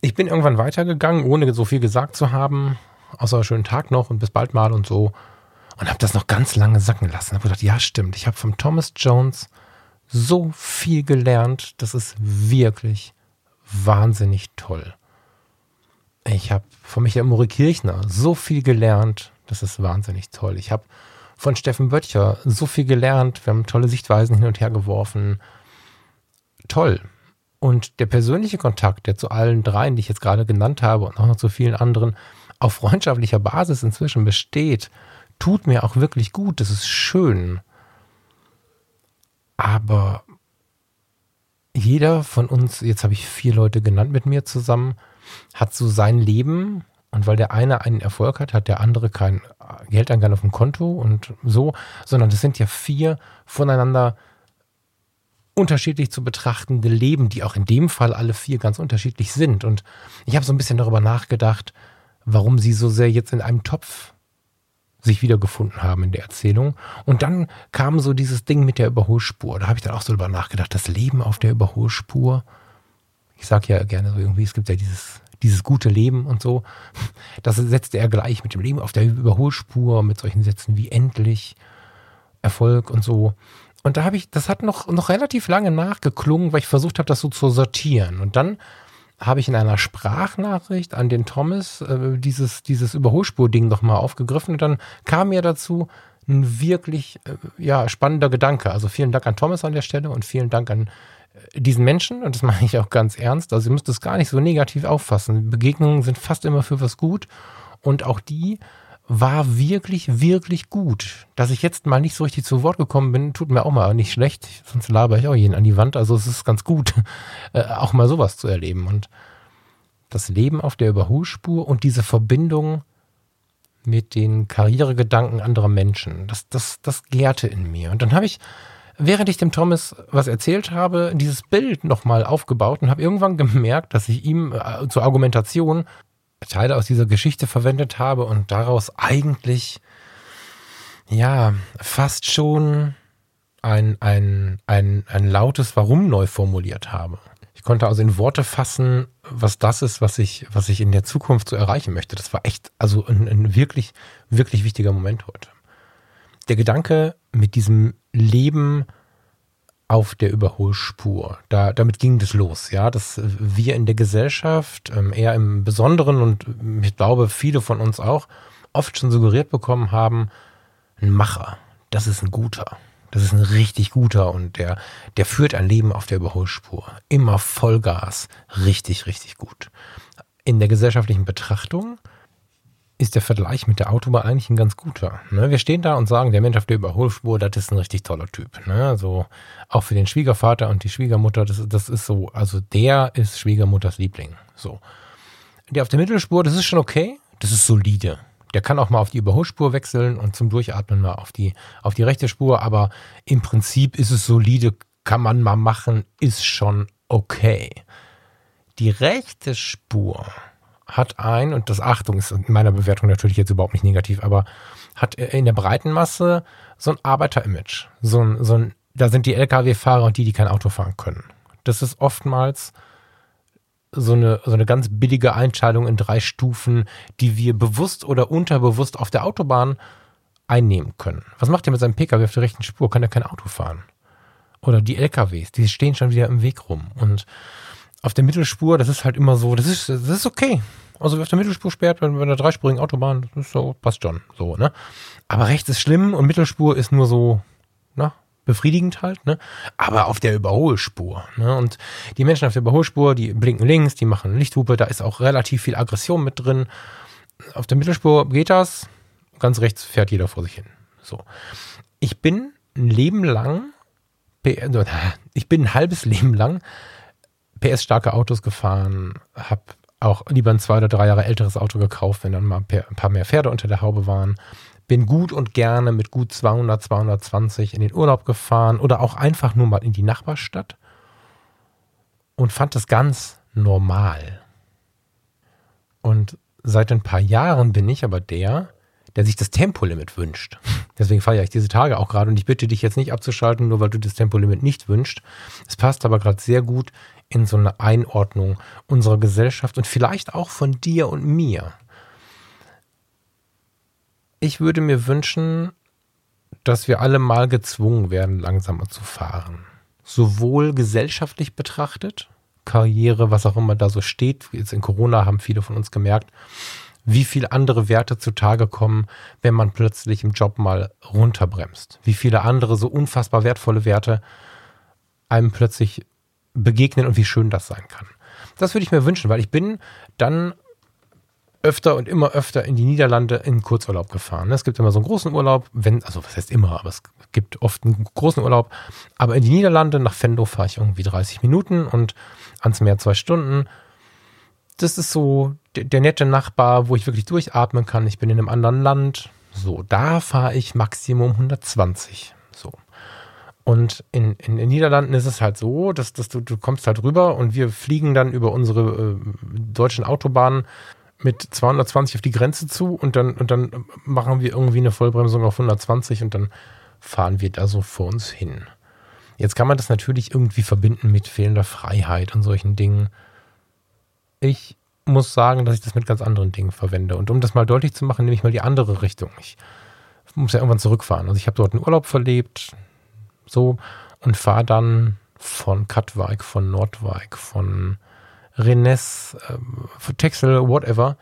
Ich bin irgendwann weitergegangen, ohne so viel gesagt zu haben, außer schönen Tag noch und bis bald mal und so. Und habe das noch ganz lange sacken lassen. Habe gedacht, ja stimmt, ich habe vom Thomas Jones so viel gelernt, das ist wirklich wahnsinnig toll. Ich habe von Michael Mori Kirchner so viel gelernt, das ist wahnsinnig toll. Ich habe von Steffen Böttcher so viel gelernt, wir haben tolle Sichtweisen hin und her geworfen. Toll. Und der persönliche Kontakt, der zu allen dreien, die ich jetzt gerade genannt habe und auch noch zu vielen anderen, auf freundschaftlicher Basis inzwischen besteht, tut mir auch wirklich gut. Das ist schön. Aber jeder von uns, jetzt habe ich vier Leute genannt mit mir zusammen, hat so sein Leben und weil der eine einen Erfolg hat, hat der andere kein Geldeingang auf dem Konto und so, sondern das sind ja vier voneinander unterschiedlich zu betrachtende Leben, die auch in dem Fall alle vier ganz unterschiedlich sind. Und ich habe so ein bisschen darüber nachgedacht, warum sie so sehr jetzt in einem Topf sich wiedergefunden haben in der Erzählung. Und dann kam so dieses Ding mit der Überholspur. Da habe ich dann auch so drüber nachgedacht, das Leben auf der Überholspur. Ich sage ja gerne so irgendwie, es gibt ja dieses, dieses gute Leben und so. Das setzte er gleich mit dem Leben auf der Überholspur, mit solchen Sätzen wie endlich, Erfolg und so. Und da habe ich, das hat noch, noch relativ lange nachgeklungen, weil ich versucht habe, das so zu sortieren. Und dann habe ich in einer Sprachnachricht an den Thomas äh, dieses, dieses Überholspur-Ding nochmal aufgegriffen und dann kam mir dazu ein wirklich äh, ja, spannender Gedanke. Also vielen Dank an Thomas an der Stelle und vielen Dank an äh, diesen Menschen und das <laughs> meine ich auch ganz ernst. Also ihr müsst es gar nicht so negativ auffassen. Begegnungen sind fast immer für was gut und auch die war wirklich, wirklich gut. Dass ich jetzt mal nicht so richtig zu Wort gekommen bin, tut mir auch mal nicht schlecht. Sonst laber ich auch jeden an die Wand. Also es ist ganz gut, <laughs> äh, auch mal sowas zu erleben. Und das Leben auf der Überholspur und diese Verbindung mit den Karrieregedanken anderer Menschen, das, das, das gärte in mir. Und dann habe ich, während ich dem Thomas was erzählt habe, dieses Bild nochmal aufgebaut und habe irgendwann <laughs> gemerkt, dass ich ihm äh, zur Argumentation Teile aus dieser Geschichte verwendet habe und daraus eigentlich, ja, fast schon ein, ein, ein, ein lautes Warum neu formuliert habe. Ich konnte also in Worte fassen, was das ist, was ich, was ich in der Zukunft so erreichen möchte. Das war echt, also ein, ein wirklich, wirklich wichtiger Moment heute. Der Gedanke, mit diesem Leben auf der Überholspur. Da, damit ging das los, ja, dass wir in der Gesellschaft, ähm, eher im Besonderen und ich glaube viele von uns auch, oft schon suggeriert bekommen haben, ein Macher, das ist ein guter, Das ist ein richtig guter und der, der führt ein Leben auf der Überholspur. Immer Vollgas. Richtig, richtig gut. In der gesellschaftlichen Betrachtung ist der Vergleich mit der Autobahn eigentlich ein ganz guter. Ne? Wir stehen da und sagen, der Mensch auf der Überholspur, das ist ein richtig toller Typ. Ne? Also auch für den Schwiegervater und die Schwiegermutter, das, das ist so, also der ist Schwiegermutters Liebling. So. Der auf der Mittelspur, das ist schon okay, das ist solide. Der kann auch mal auf die Überholspur wechseln und zum Durchatmen mal auf die, auf die rechte Spur, aber im Prinzip ist es solide, kann man mal machen, ist schon okay. Die rechte Spur, hat ein, und das Achtung ist in meiner Bewertung natürlich jetzt überhaupt nicht negativ, aber hat in der breiten Masse so ein Arbeiter-Image. So ein, so ein, da sind die Lkw-Fahrer und die, die kein Auto fahren können. Das ist oftmals so eine, so eine ganz billige Einteilung in drei Stufen, die wir bewusst oder unterbewusst auf der Autobahn einnehmen können. Was macht ihr mit seinem Pkw auf der rechten Spur? Kann er kein Auto fahren? Oder die LKWs, die stehen schon wieder im Weg rum. Und auf der Mittelspur, das ist halt immer so, das ist, das ist okay. Also auf der Mittelspur sperrt, wenn, wenn der dreispurigen Autobahn, das ist so, passt schon, so, ne? Aber rechts ist schlimm und Mittelspur ist nur so, na, befriedigend halt, ne? Aber auf der Überholspur, ne? Und die Menschen auf der Überholspur, die blinken links, die machen Lichthupe, da ist auch relativ viel Aggression mit drin. Auf der Mittelspur geht das, ganz rechts fährt jeder vor sich hin. So. Ich bin ein Leben lang, <laughs> ich bin ein halbes Leben lang PS-starke Autos gefahren, habe auch lieber ein zwei oder drei Jahre älteres Auto gekauft, wenn dann mal ein paar mehr Pferde unter der Haube waren. Bin gut und gerne mit gut 200, 220 in den Urlaub gefahren oder auch einfach nur mal in die Nachbarstadt und fand das ganz normal. Und seit ein paar Jahren bin ich aber der, der sich das Tempolimit wünscht. Deswegen feiere ich diese Tage auch gerade und ich bitte dich jetzt nicht abzuschalten, nur weil du das Tempolimit nicht wünschst. Es passt aber gerade sehr gut in so eine Einordnung unserer Gesellschaft und vielleicht auch von dir und mir. Ich würde mir wünschen, dass wir alle mal gezwungen werden, langsamer zu fahren. Sowohl gesellschaftlich betrachtet, Karriere, was auch immer da so steht. Jetzt in Corona haben viele von uns gemerkt, wie viele andere Werte zutage kommen, wenn man plötzlich im Job mal runterbremst. Wie viele andere so unfassbar wertvolle Werte einem plötzlich begegnen und wie schön das sein kann. Das würde ich mir wünschen, weil ich bin dann öfter und immer öfter in die Niederlande in Kurzurlaub gefahren. Es gibt immer so einen großen Urlaub, wenn, also was heißt immer, aber es gibt oft einen großen Urlaub. Aber in die Niederlande, nach Fendo fahre ich irgendwie 30 Minuten und ans Meer zwei Stunden. Das ist so der, der nette Nachbar, wo ich wirklich durchatmen kann. Ich bin in einem anderen Land. So, da fahre ich Maximum 120. Und in, in den Niederlanden ist es halt so, dass, dass du, du kommst halt rüber und wir fliegen dann über unsere äh, deutschen Autobahnen mit 220 auf die Grenze zu und dann, und dann machen wir irgendwie eine Vollbremsung auf 120 und dann fahren wir da so vor uns hin. Jetzt kann man das natürlich irgendwie verbinden mit fehlender Freiheit und solchen Dingen. Ich muss sagen, dass ich das mit ganz anderen Dingen verwende. Und um das mal deutlich zu machen, nehme ich mal die andere Richtung. Ich muss ja irgendwann zurückfahren. Also ich habe dort einen Urlaub verlebt, so und fahre dann von Katwijk, von Nordwijk, von Rennes, äh, Texel, whatever,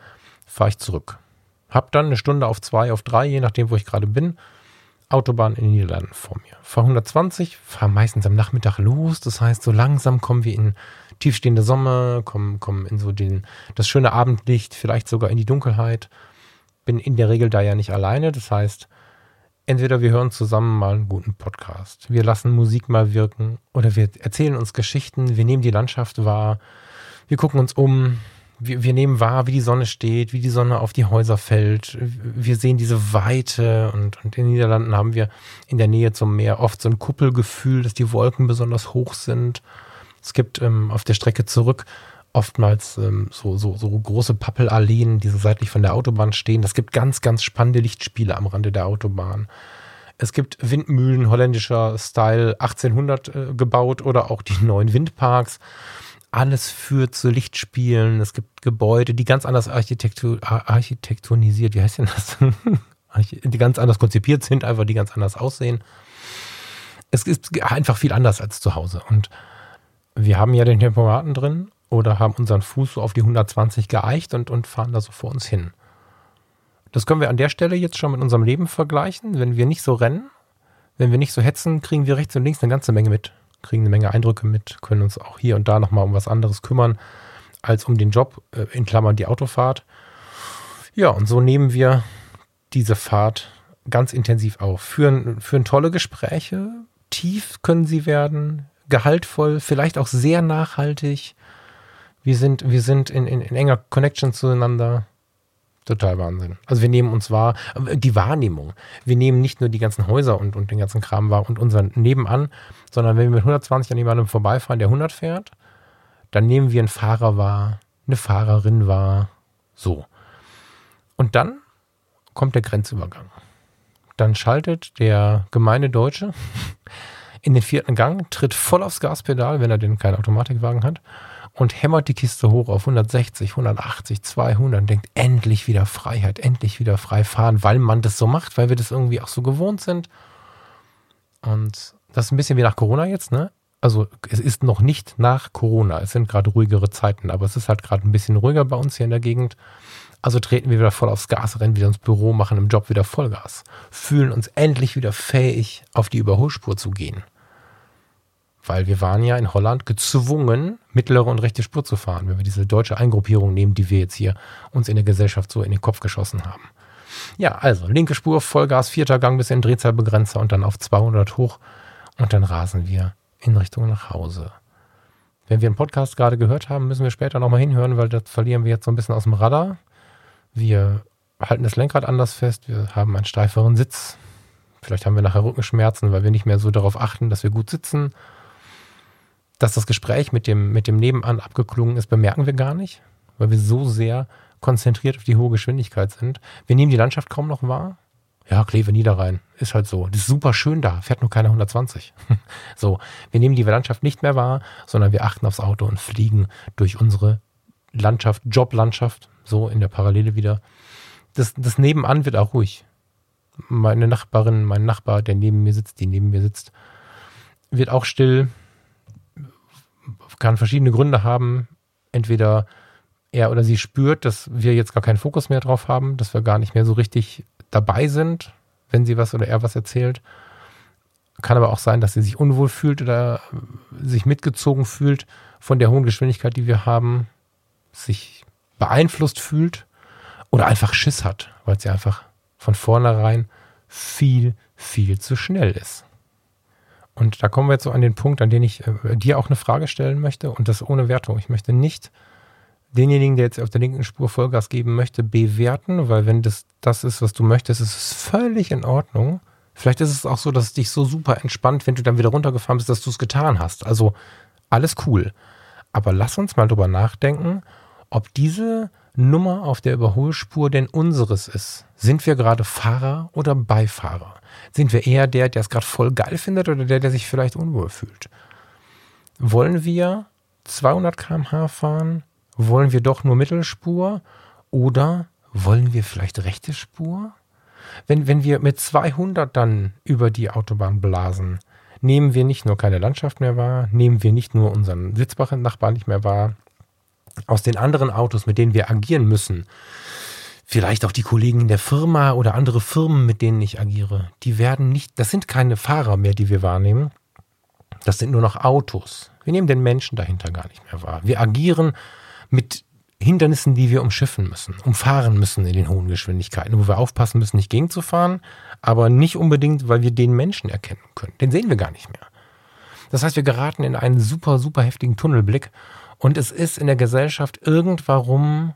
fahre ich zurück. Hab dann eine Stunde auf zwei, auf drei, je nachdem, wo ich gerade bin, Autobahn in den Niederlanden vor mir. Fahre 120, fahre meistens am Nachmittag los. Das heißt, so langsam kommen wir in tiefstehende Sommer, kommen, kommen in so den, das schöne Abendlicht, vielleicht sogar in die Dunkelheit. Bin in der Regel da ja nicht alleine. Das heißt, entweder wir hören zusammen mal einen guten Podcast, wir lassen Musik mal wirken. Oder wir erzählen uns Geschichten, wir nehmen die Landschaft wahr, wir gucken uns um, wir, wir nehmen wahr, wie die Sonne steht, wie die Sonne auf die Häuser fällt. Wir sehen diese Weite. Und, und in den Niederlanden haben wir in der Nähe zum Meer oft so ein Kuppelgefühl, dass die Wolken besonders hoch sind. Es gibt ähm, auf der Strecke zurück oftmals ähm, so, so, so große Pappelalleen, die so seitlich von der Autobahn stehen. Das gibt ganz, ganz spannende Lichtspiele am Rande der Autobahn. Es gibt Windmühlen holländischer Style 1800 äh, gebaut oder auch die <laughs> neuen Windparks. Alles führt zu Lichtspielen. Es gibt Gebäude, die ganz anders architektur, architektonisiert, wie heißt denn das? <laughs> die ganz anders konzipiert sind, einfach die ganz anders aussehen. Es ist einfach viel anders als zu Hause. Und wir haben ja den Tempomaten drin oder haben unseren Fuß so auf die 120 geeicht und, und fahren da so vor uns hin. Das können wir an der Stelle jetzt schon mit unserem Leben vergleichen. Wenn wir nicht so rennen, Wenn wir nicht so hetzen, kriegen wir rechts und links eine ganze Menge mit, kriegen eine Menge Eindrücke mit, können uns auch hier und da nochmal um was anderes kümmern, als um den Job, äh, in Klammern die Autofahrt. Ja, und so nehmen wir diese Fahrt ganz intensiv auf. Führen, führen tolle Gespräche, tief können sie werden, gehaltvoll, vielleicht auch sehr nachhaltig. Wir sind, wir sind in, in, in enger Connection zueinander. Total Wahnsinn. Also wir nehmen uns wahr, die Wahrnehmung. Wir nehmen nicht nur die ganzen Häuser und, und den ganzen Kram wahr und unseren nebenan, sondern wenn wir mit 120 an jemandem vorbeifahren, der 100 fährt, dann nehmen wir einen Fahrer wahr, eine Fahrerin wahr, so. Und dann kommt der Grenzübergang. Dann schaltet der gemeine Deutsche <laughs> in den vierten Gang, tritt voll aufs Gaspedal, wenn er denn keinen Automatikwagen hat und hämmert die Kiste hoch auf 160, 180, 200 und denkt, endlich wieder Freiheit, endlich wieder frei fahren, weil man das so macht, weil wir das irgendwie auch so gewohnt sind. Und das ist ein bisschen wie nach Corona jetzt, ne? Also es ist noch nicht nach Corona, es sind gerade ruhigere Zeiten, aber es ist halt gerade ein bisschen ruhiger bei uns hier in der Gegend. Also treten wir wieder voll aufs Gas, rennen wieder ins Büro, machen im Job wieder Vollgas, fühlen uns endlich wieder fähig, auf die Überholspur zu gehen weil wir waren ja in Holland gezwungen, mittlere und rechte Spur zu fahren, wenn wir diese deutsche Eingruppierung nehmen, die wir jetzt hier uns in der Gesellschaft so in den Kopf geschossen haben. Ja, also linke Spur, Vollgas, vierter Gang bis in Drehzahlbegrenzer und dann auf 200 hoch und dann rasen wir in Richtung nach Hause. Wenn wir einen Podcast gerade gehört haben, müssen wir später nochmal hinhören, weil das verlieren wir jetzt so ein bisschen aus dem Radar. Wir halten das Lenkrad anders fest, wir haben einen steiferen Sitz. Vielleicht haben wir nachher Rückenschmerzen, weil wir nicht mehr so darauf achten, dass wir gut sitzen dass das Gespräch mit dem, mit dem Nebenan abgeklungen ist, bemerken wir gar nicht, weil wir so sehr konzentriert auf die hohe Geschwindigkeit sind. Wir nehmen die Landschaft kaum noch wahr. Ja, Kleve Niederrhein, ist halt so. Das ist super schön da, fährt nur keiner 120. <laughs> so, wir nehmen die Landschaft nicht mehr wahr, sondern wir achten aufs Auto und fliegen durch unsere Landschaft, Joblandschaft, so in der Parallele wieder. Das, das Nebenan wird auch ruhig. Meine Nachbarin, mein Nachbar, der neben mir sitzt, die neben mir sitzt, wird auch still, kann verschiedene Gründe haben. Entweder er oder sie spürt, dass wir jetzt gar keinen Fokus mehr drauf haben, dass wir gar nicht mehr so richtig dabei sind, wenn sie was oder er was erzählt. Kann aber auch sein, dass sie sich unwohl fühlt oder sich mitgezogen fühlt von der hohen Geschwindigkeit, die wir haben, sich beeinflusst fühlt oder einfach Schiss hat, weil sie einfach von vornherein viel, viel zu schnell ist. Und da kommen wir jetzt so an den Punkt, an den ich äh, dir auch eine Frage stellen möchte und das ohne Wertung. Ich möchte nicht denjenigen, der jetzt auf der linken Spur Vollgas geben möchte, bewerten, weil wenn das das ist, was du möchtest, ist es völlig in Ordnung. Vielleicht ist es auch so, dass es dich so super entspannt, wenn du dann wieder runtergefahren bist, dass du es getan hast. Also alles cool. Aber lass uns mal drüber nachdenken, ob diese Nummer auf der Überholspur denn unseres ist. Sind wir gerade Fahrer oder Beifahrer? Sind wir eher der, der es gerade voll geil findet oder der, der sich vielleicht unwohl fühlt? Wollen wir 200 km/h fahren? Wollen wir doch nur Mittelspur? Oder wollen wir vielleicht rechte Spur? Wenn, wenn wir mit 200 dann über die Autobahn blasen, nehmen wir nicht nur keine Landschaft mehr wahr, nehmen wir nicht nur unseren Sitzbach-Nachbarn nicht mehr wahr, aus den anderen Autos, mit denen wir agieren müssen, vielleicht auch die Kollegen in der Firma oder andere Firmen, mit denen ich agiere, die werden nicht, das sind keine Fahrer mehr, die wir wahrnehmen. Das sind nur noch Autos. Wir nehmen den Menschen dahinter gar nicht mehr wahr. Wir agieren mit Hindernissen, die wir umschiffen müssen, umfahren müssen in den hohen Geschwindigkeiten, wo wir aufpassen müssen, nicht gegenzufahren, aber nicht unbedingt, weil wir den Menschen erkennen können. Den sehen wir gar nicht mehr. Das heißt, wir geraten in einen super, super heftigen Tunnelblick und es ist in der Gesellschaft irgendwarum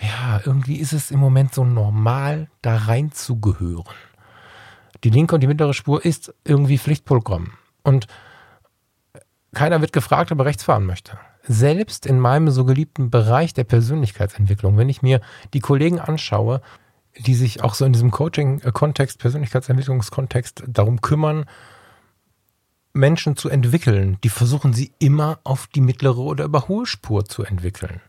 ja, irgendwie ist es im Moment so normal, da reinzugehören. Die linke und die mittlere Spur ist irgendwie Pflichtprogramm. Und keiner wird gefragt, ob er rechts fahren möchte. Selbst in meinem so geliebten Bereich der Persönlichkeitsentwicklung, wenn ich mir die Kollegen anschaue, die sich auch so in diesem Coaching-Kontext, Persönlichkeitsentwicklungskontext darum kümmern, Menschen zu entwickeln, die versuchen sie immer auf die mittlere oder Überholspur zu entwickeln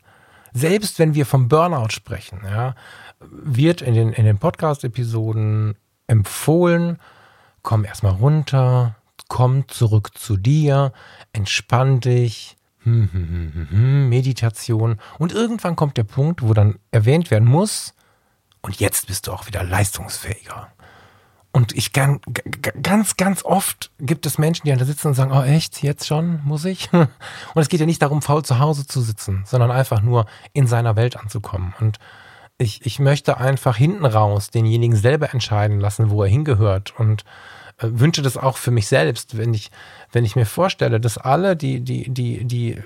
selbst wenn wir vom Burnout sprechen, ja, wird in den, in den Podcast-Episoden empfohlen, komm erstmal runter, komm zurück zu dir, entspann dich, hm, hm, hm, Meditation. Und irgendwann kommt der Punkt, wo dann erwähnt werden muss, und jetzt bist du auch wieder leistungsfähiger. Und ich kann, ganz, ganz oft gibt es Menschen, die da sitzen und sagen, oh echt, jetzt schon, muss ich? <laughs> Und es geht ja nicht darum, faul zu Hause zu sitzen, sondern einfach nur in seiner Welt anzukommen. Und ich, ich möchte einfach hinten raus denjenigen selber entscheiden lassen, wo er hingehört und äh, wünsche das auch für mich selbst, wenn ich, wenn ich mir vorstelle, dass alle, die, die, die, die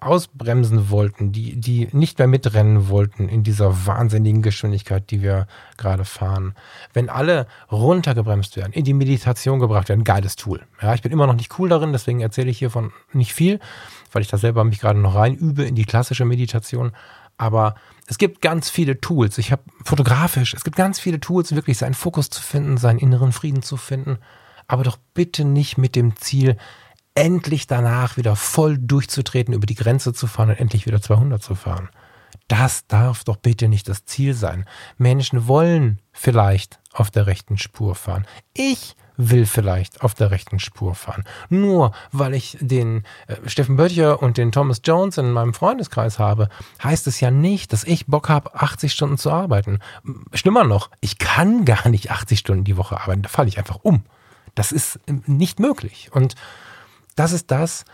ausbremsen wollten, die, die nicht mehr mitrennen wollten in dieser wahnsinnigen Geschwindigkeit, die wir gerade fahren. Wenn alle runtergebremst werden, in die Meditation gebracht werden, geiles Tool. Ja, ich bin immer noch nicht cool darin, deswegen erzähle ich hiervon nicht viel, weil ich da selber mich gerade noch rein übe in die klassische Meditation. Aber es gibt ganz viele Tools. Ich habe fotografisch, es gibt ganz viele Tools, wirklich seinen Fokus zu finden, seinen inneren Frieden zu finden. Aber doch bitte nicht mit dem Ziel, endlich danach wieder voll durchzutreten, über die Grenze zu fahren und endlich wieder 200 zu fahren. Das darf doch bitte nicht das Ziel sein. Menschen wollen vielleicht auf der rechten Spur fahren. Ich will vielleicht auf der rechten Spur fahren. Nur weil ich den äh, Steffen Böttcher und den Thomas Jones in meinem Freundeskreis habe, heißt es ja nicht, dass ich Bock habe, 80 Stunden zu arbeiten. Schlimmer noch, ich kann gar nicht 80 Stunden die Woche arbeiten. Da falle ich einfach um. Das ist äh, nicht möglich. Und das ist das,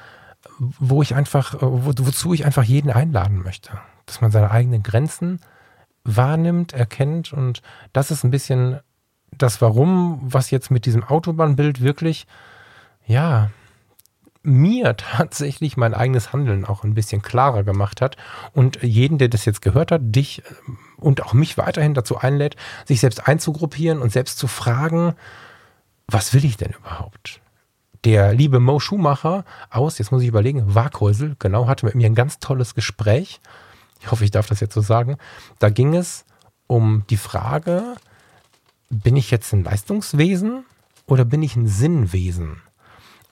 wo ich einfach, wo, wozu ich einfach jeden einladen möchte. Dass man seine eigenen Grenzen wahrnimmt, erkennt und das ist ein bisschen das Warum, was jetzt mit diesem Autobahnbild wirklich, ja, mir <laughs> tatsächlich mein eigenes Handeln auch ein bisschen klarer gemacht hat und jeden, der das jetzt gehört hat, dich und auch mich weiterhin dazu einlädt, sich selbst einzugruppieren und selbst zu fragen, was will ich denn überhaupt? Der liebe Mo Schumacher aus, jetzt muss ich überlegen, Waghäusel, genau, hatte mit mir ein ganz tolles Gespräch. Ich hoffe, ich darf das jetzt so sagen. Da ging es um die Frage, bin ich jetzt ein Leistungswesen oder bin ich ein Sinnwesen?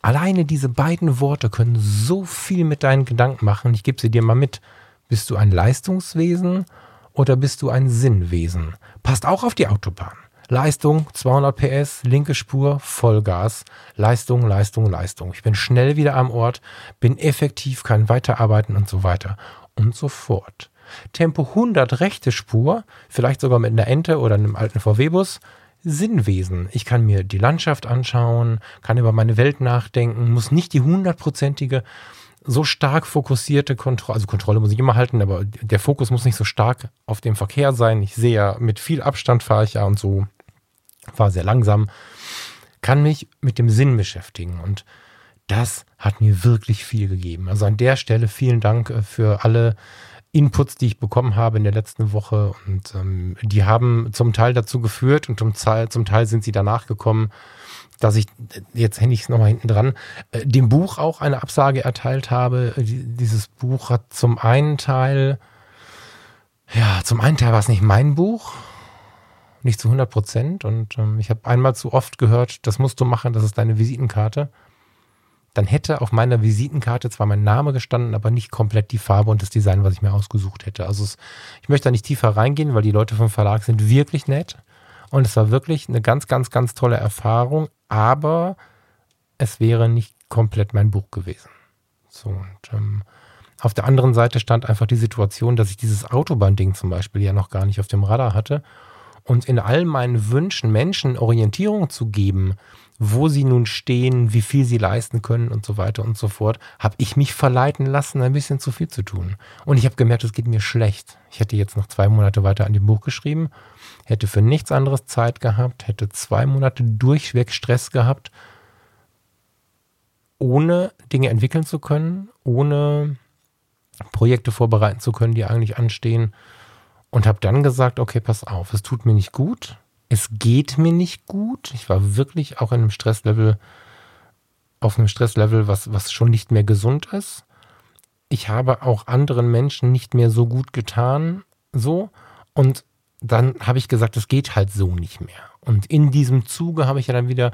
Alleine diese beiden Worte können so viel mit deinen Gedanken machen. Ich gebe sie dir mal mit. Bist du ein Leistungswesen oder bist du ein Sinnwesen? Passt auch auf die Autobahn. Leistung 200 PS, linke Spur, Vollgas. Leistung, Leistung, Leistung. Ich bin schnell wieder am Ort, bin effektiv, kann weiterarbeiten und so weiter und so fort. Tempo 100 rechte Spur, vielleicht sogar mit einer Ente oder einem alten VW-Bus. Sinnwesen. Ich kann mir die Landschaft anschauen, kann über meine Welt nachdenken, muss nicht die hundertprozentige so stark fokussierte Kontrolle, also Kontrolle muss ich immer halten, aber der Fokus muss nicht so stark auf dem Verkehr sein. Ich sehe ja, mit viel Abstand fahre ich ja und so war sehr langsam, kann mich mit dem Sinn beschäftigen und das hat mir wirklich viel gegeben. Also an der Stelle vielen Dank äh, für alle Inputs, die ich bekommen habe in der letzten Woche und ähm, die haben zum Teil dazu geführt und zum Teil, zum Teil sind sie danach gekommen, dass ich, jetzt hänge ich es nochmal hinten dran, äh, dem Buch auch eine Absage erteilt habe. Dieses Buch hat zum einen Teil, ja, zum einen Teil war es nicht mein Buch, nicht zu 100 Prozent. Und ähm, ich habe einmal zu oft gehört, das musst du machen, das ist deine Visitenkarte. Dann hätte auf meiner Visitenkarte zwar mein Name gestanden, aber nicht komplett die Farbe und das Design, was ich mir ausgesucht hätte. Also es, ich möchte da nicht tiefer reingehen, weil die Leute vom Verlag sind wirklich nett. Und es war wirklich eine ganz, ganz, ganz tolle Erfahrung, aber es wäre nicht komplett mein Buch gewesen. So, und ähm, auf der anderen Seite stand einfach die Situation, dass ich dieses Autobahn-Ding zum Beispiel ja noch gar nicht auf dem Radar hatte und in all meinen Wünschen Menschen Orientierung zu geben, wo sie nun stehen, wie viel sie leisten können und so weiter und so fort, habe ich mich verleiten lassen, ein bisschen zu viel zu tun. Und ich habe gemerkt, es geht mir schlecht. Ich hätte jetzt noch zwei Monate weiter an dem Buch geschrieben, hätte für nichts anderes Zeit gehabt, hätte zwei Monate durchweg Stress gehabt, ohne Dinge entwickeln zu können, ohne Projekte vorbereiten zu können, die eigentlich anstehen und habe dann gesagt, okay, pass auf, es tut mir nicht gut, es geht mir nicht gut. Ich war wirklich auch in einem Stresslevel, auf einem Stresslevel, was, was schon nicht mehr gesund ist. Ich habe auch anderen Menschen nicht mehr so gut getan, so. Und dann habe ich gesagt, es geht halt so nicht mehr. Und in diesem Zuge habe ich ja dann wieder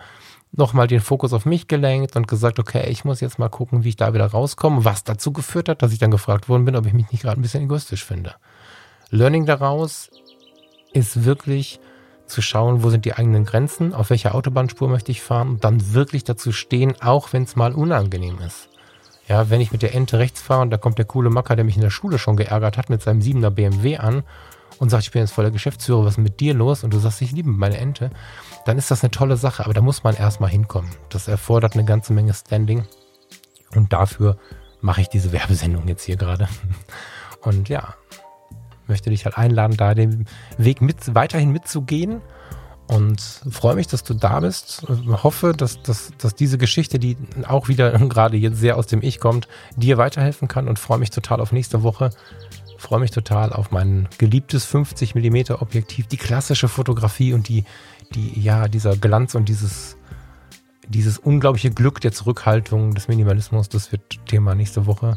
nochmal den Fokus auf mich gelenkt und gesagt, okay, ich muss jetzt mal gucken, wie ich da wieder rauskomme, was dazu geführt hat, dass ich dann gefragt worden bin, ob ich mich nicht gerade ein bisschen egoistisch finde. Learning daraus ist wirklich zu schauen, wo sind die eigenen Grenzen, auf welcher Autobahnspur möchte ich fahren und dann wirklich dazu stehen, auch wenn es mal unangenehm ist. Ja, wenn ich mit der Ente rechts fahre und da kommt der coole Macker, der mich in der Schule schon geärgert hat, mit seinem 7er BMW an und sagt, ich bin jetzt voller Geschäftsführer, was ist mit dir los? Und du sagst, ich liebe meine Ente, dann ist das eine tolle Sache. Aber da muss man erstmal hinkommen. Das erfordert eine ganze Menge Standing. Und dafür mache ich diese Werbesendung jetzt hier gerade. <laughs> Und ja, möchte dich halt einladen, da den Weg mit, weiterhin mitzugehen. Und freue mich, dass du da bist. Hoffe, dass, dass, dass diese Geschichte, die auch wieder <laughs> gerade jetzt sehr aus dem Ich kommt, dir weiterhelfen kann und freue mich total auf nächste Woche. Freue mich total auf mein geliebtes 50 mm Objektiv, die klassische Fotografie und die, die, ja, dieser Glanz und dieses, dieses unglaubliche Glück der Zurückhaltung des Minimalismus. Das wird Thema nächste Woche.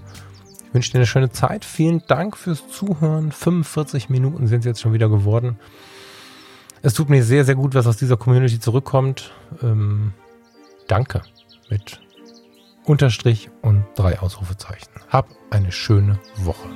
Wünsche dir eine schöne Zeit. Vielen Dank fürs Zuhören. 45 Minuten sind es jetzt schon wieder geworden. Es tut mir sehr, sehr gut, was aus dieser Community zurückkommt. Ähm, danke mit Unterstrich und drei Ausrufezeichen. Hab eine schöne Woche.